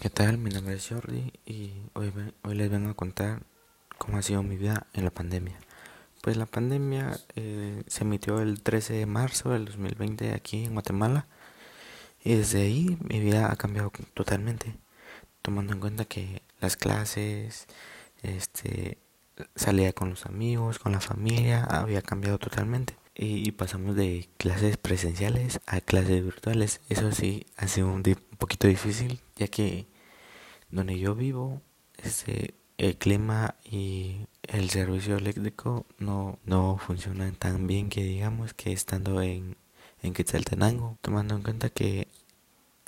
¿Qué tal? Mi nombre es Jordi y hoy, hoy les vengo a contar cómo ha sido mi vida en la pandemia. Pues la pandemia eh, se emitió el 13 de marzo del 2020 aquí en Guatemala y desde ahí mi vida ha cambiado totalmente, tomando en cuenta que las clases, este, salía con los amigos, con la familia, había cambiado totalmente. Y, pasamos de clases presenciales a clases virtuales. Eso sí, ha sido un, un poquito difícil, ya que donde yo vivo, este, el clima y el servicio eléctrico no, no funcionan tan bien que digamos que estando en, en Quetzaltenango, tomando en cuenta que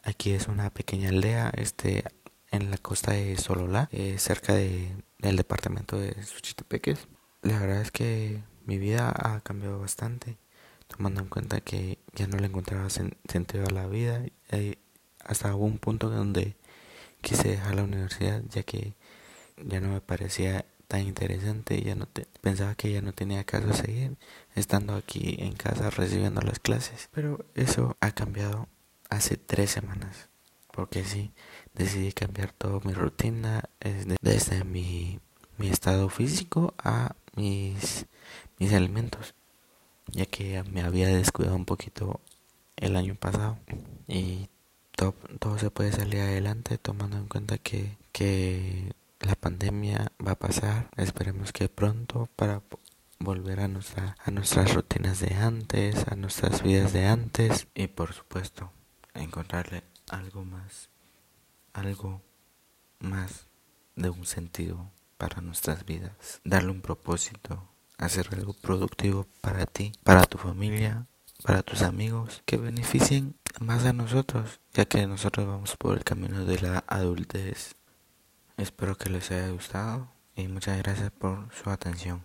aquí es una pequeña aldea, este, en la costa de Sololá, eh, cerca de, del departamento de Suchitepeques. La verdad es que mi vida ha cambiado bastante, tomando en cuenta que ya no le encontraba sentido a la vida. Eh, hasta un punto donde quise dejar la universidad ya que ya no me parecía tan interesante, ya no te, pensaba que ya no tenía caso seguir estando aquí en casa recibiendo las clases. Pero eso ha cambiado hace tres semanas, porque sí, decidí cambiar toda mi rutina desde, desde mi, mi estado físico a mis, mis alimentos, ya que me había descuidado un poquito el año pasado y todo, se puede salir adelante tomando en cuenta que, que la pandemia va a pasar. Esperemos que pronto para volver a, nuestra, a nuestras rutinas de antes, a nuestras vidas de antes y por supuesto encontrarle algo más, algo más de un sentido para nuestras vidas, darle un propósito, hacer algo productivo para ti, para tu familia, para tus amigos, que beneficien más a nosotros, ya que nosotros vamos por el camino de la adultez. Espero que les haya gustado y muchas gracias por su atención.